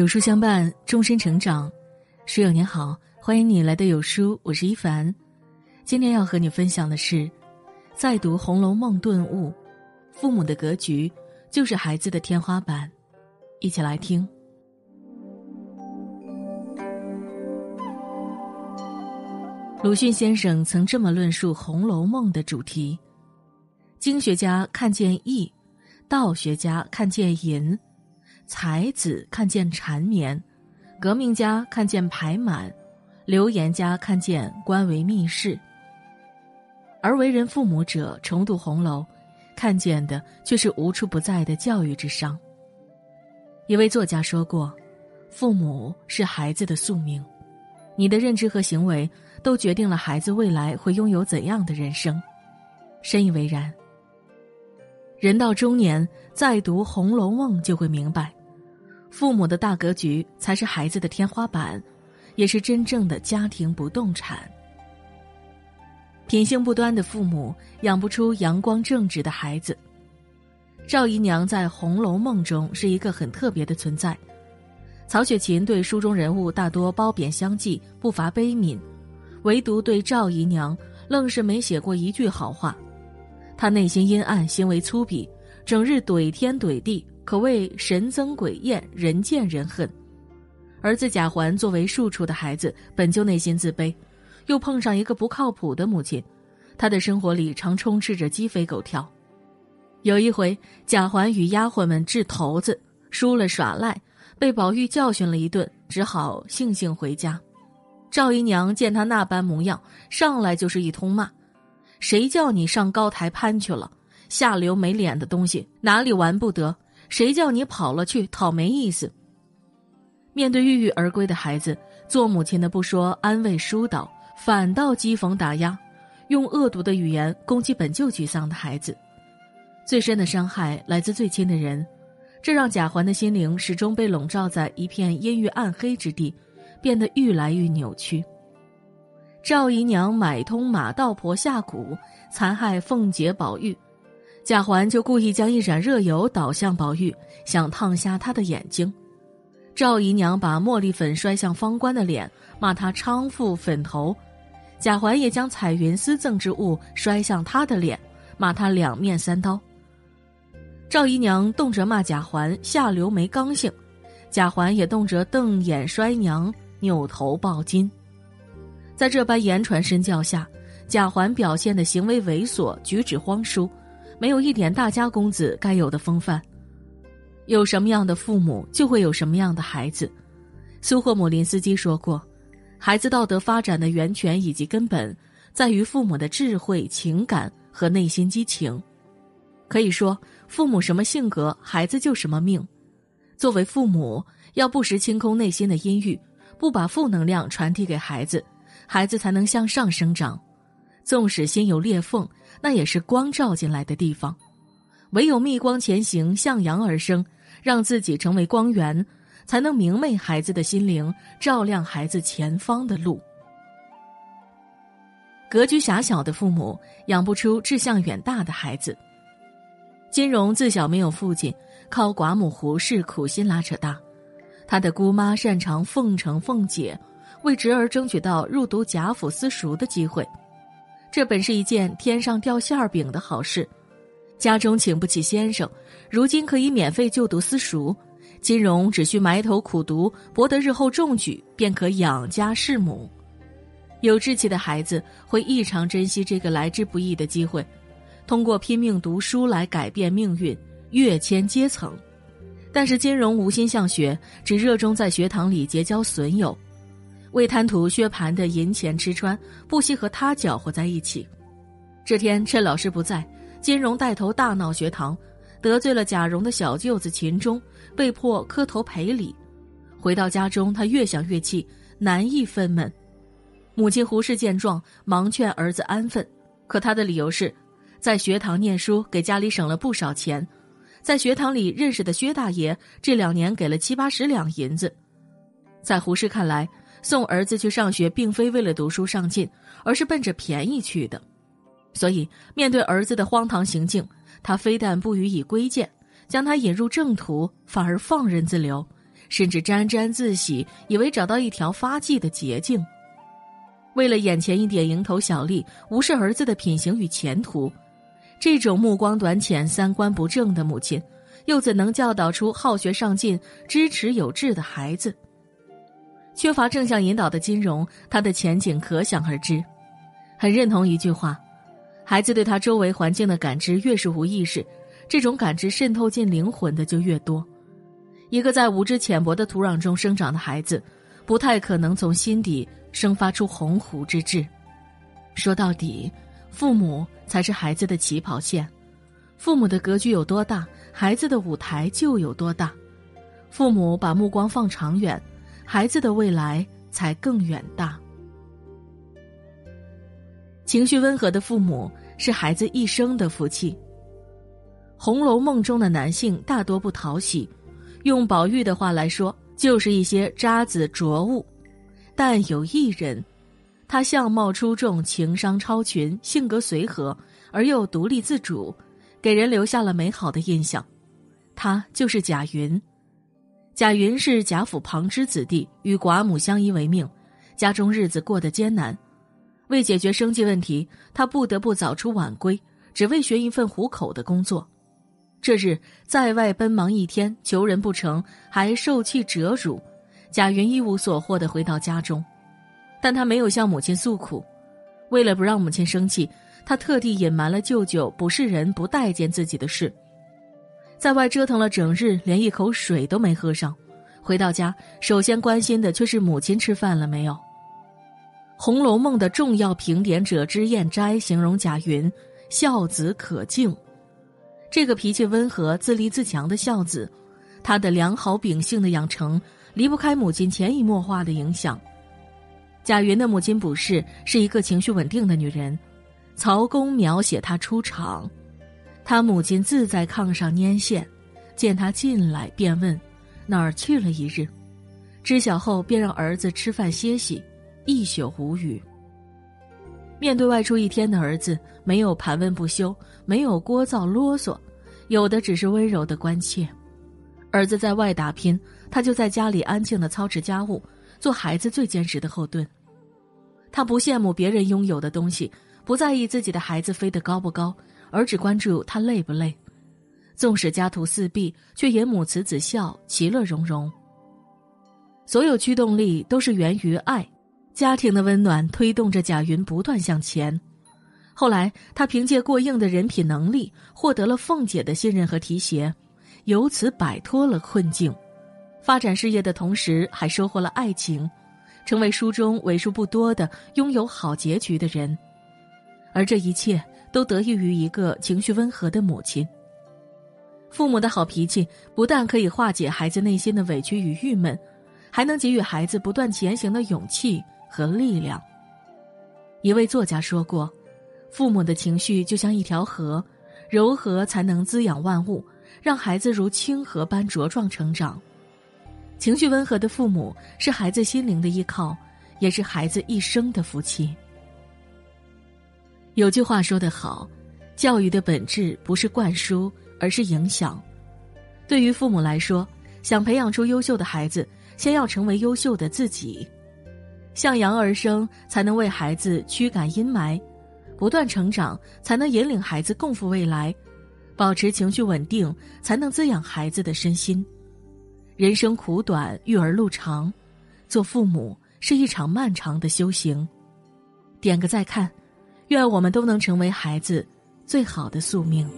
有书相伴，终身成长。书友您好，欢迎你来到有书，我是一凡。今天要和你分享的是，在读《红楼梦》顿悟，父母的格局就是孩子的天花板。一起来听。鲁迅先生曾这么论述《红楼梦》的主题：经学家看见义，道学家看见淫。才子看见缠绵，革命家看见排满，流言家看见官为密室。而为人父母者重读红楼，看见的却是无处不在的教育之伤。一位作家说过：“父母是孩子的宿命，你的认知和行为都决定了孩子未来会拥有怎样的人生。”深以为然。人到中年再读《红楼梦》，就会明白。父母的大格局才是孩子的天花板，也是真正的家庭不动产。品性不端的父母养不出阳光正直的孩子。赵姨娘在《红楼梦》中是一个很特别的存在。曹雪芹对书中人物大多褒贬相继，不乏悲悯，唯独对赵姨娘愣是没写过一句好话。她内心阴暗，行为粗鄙，整日怼天怼地。可谓神憎鬼厌，人见人恨。儿子贾环作为庶出的孩子，本就内心自卑，又碰上一个不靠谱的母亲，他的生活里常充斥着鸡飞狗跳。有一回，贾环与丫鬟们掷骰子，输了耍赖，被宝玉教训了一顿，只好悻悻回家。赵姨娘见他那般模样，上来就是一通骂：“谁叫你上高台攀去了？下流没脸的东西，哪里玩不得？”谁叫你跑了去讨没意思？面对郁郁而归的孩子，做母亲的不说安慰疏导，反倒讥讽打压，用恶毒的语言攻击本就沮丧的孩子。最深的伤害来自最亲的人，这让贾环的心灵始终被笼罩在一片阴郁暗黑之地，变得愈来愈扭曲。赵姨娘买通马道婆下蛊，残害凤姐、宝玉。贾环就故意将一盏热油倒向宝玉，想烫瞎他的眼睛。赵姨娘把茉莉粉摔向方官的脸，骂他娼妇粉头。贾环也将彩云私赠之物摔向他的脸，骂他两面三刀。赵姨娘动辄骂贾环下流没刚性，贾环也动辄瞪眼摔娘，扭头抱金。在这般言传身教下，贾环表现的行为猥琐，举止荒疏。没有一点大家公子该有的风范，有什么样的父母，就会有什么样的孩子。苏霍姆林斯基说过：“孩子道德发展的源泉以及根本，在于父母的智慧、情感和内心激情。”可以说，父母什么性格，孩子就什么命。作为父母，要不时清空内心的阴郁，不把负能量传递给孩子，孩子才能向上生长。纵使心有裂缝。那也是光照进来的地方，唯有逆光前行，向阳而生，让自己成为光源，才能明媚孩子的心灵，照亮孩子前方的路。格局狭小的父母养不出志向远大的孩子。金荣自小没有父亲，靠寡母胡氏苦心拉扯大，他的姑妈擅长奉承凤姐，为侄儿争取到入读贾府私塾的机会。这本是一件天上掉馅儿饼的好事，家中请不起先生，如今可以免费就读私塾，金荣只需埋头苦读，博得日后中举，便可养家侍母。有志气的孩子会异常珍惜这个来之不易的机会，通过拼命读书来改变命运，跃迁阶层。但是金荣无心向学，只热衷在学堂里结交损友。为贪图薛蟠的银钱吃穿，不惜和他搅和在一起。这天趁老师不在，金荣带头大闹学堂，得罪了贾蓉的小舅子秦钟，被迫磕头赔礼。回到家中，他越想越气，难抑愤懑。母亲胡氏见状，忙劝儿子安分，可他的理由是，在学堂念书给家里省了不少钱，在学堂里认识的薛大爷这两年给了七八十两银子，在胡氏看来。送儿子去上学，并非为了读书上进，而是奔着便宜去的。所以，面对儿子的荒唐行径，他非但不予以规谏，将他引入正途，反而放任自流，甚至沾沾自喜，以为找到一条发迹的捷径。为了眼前一点蝇头小利，无视儿子的品行与前途，这种目光短浅、三观不正的母亲，又怎能教导出好学上进、知耻有志的孩子？缺乏正向引导的金融，他的前景可想而知。很认同一句话：孩子对他周围环境的感知越是无意识，这种感知渗透进灵魂的就越多。一个在无知浅薄的土壤中生长的孩子，不太可能从心底。生发出鸿鹄之志。说到底，父母才是孩子的起跑线。父母的格局有多大，孩子的舞台就有多大。父母把目光放长远，孩子的未来才更远大。情绪温和的父母是孩子一生的福气。《红楼梦》中的男性大多不讨喜，用宝玉的话来说，就是一些渣子浊物。但有一人，他相貌出众，情商超群，性格随和而又独立自主，给人留下了美好的印象。他就是贾云。贾云是贾府旁支子弟，与寡母相依为命，家中日子过得艰难。为解决生计问题，他不得不早出晚归，只为寻一份糊口的工作。这日在外奔忙一天，求人不成，还受气折辱。贾云一无所获的回到家中，但他没有向母亲诉苦。为了不让母亲生气，他特地隐瞒了舅舅不是人、不待见自己的事。在外折腾了整日，连一口水都没喝上。回到家，首先关心的却是母亲吃饭了没有。《红楼梦》的重要评点者脂砚斋形容贾云孝子可敬，这个脾气温和、自立自强的孝子，他的良好秉性的养成。离不开母亲潜移默化的影响。贾云的母亲卜氏是一个情绪稳定的女人。曹公描写她出场，他母亲自在炕上拈线，见他进来便问：“哪儿去了一日？”知晓后便让儿子吃饭歇息，一宿无语。面对外出一天的儿子，没有盘问不休，没有聒噪啰嗦，有的只是温柔的关切。儿子在外打拼。他就在家里安静的操持家务，做孩子最坚实的后盾。他不羡慕别人拥有的东西，不在意自己的孩子飞得高不高，而只关注他累不累。纵使家徒四壁，却也母慈子孝，其乐融融。所有驱动力都是源于爱，家庭的温暖推动着贾云不断向前。后来，他凭借过硬的人品能力，获得了凤姐的信任和提携，由此摆脱了困境。发展事业的同时，还收获了爱情，成为书中为数不多的拥有好结局的人。而这一切都得益于一个情绪温和的母亲。父母的好脾气不但可以化解孩子内心的委屈与郁闷，还能给予孩子不断前行的勇气和力量。一位作家说过：“父母的情绪就像一条河，柔和才能滋养万物，让孩子如清河般茁壮成长。”情绪温和的父母是孩子心灵的依靠，也是孩子一生的福气。有句话说得好，教育的本质不是灌输，而是影响。对于父母来说，想培养出优秀的孩子，先要成为优秀的自己。向阳而生，才能为孩子驱赶阴霾；不断成长，才能引领孩子共赴未来；保持情绪稳定，才能滋养孩子的身心。人生苦短，育儿路长，做父母是一场漫长的修行。点个再看，愿我们都能成为孩子最好的宿命。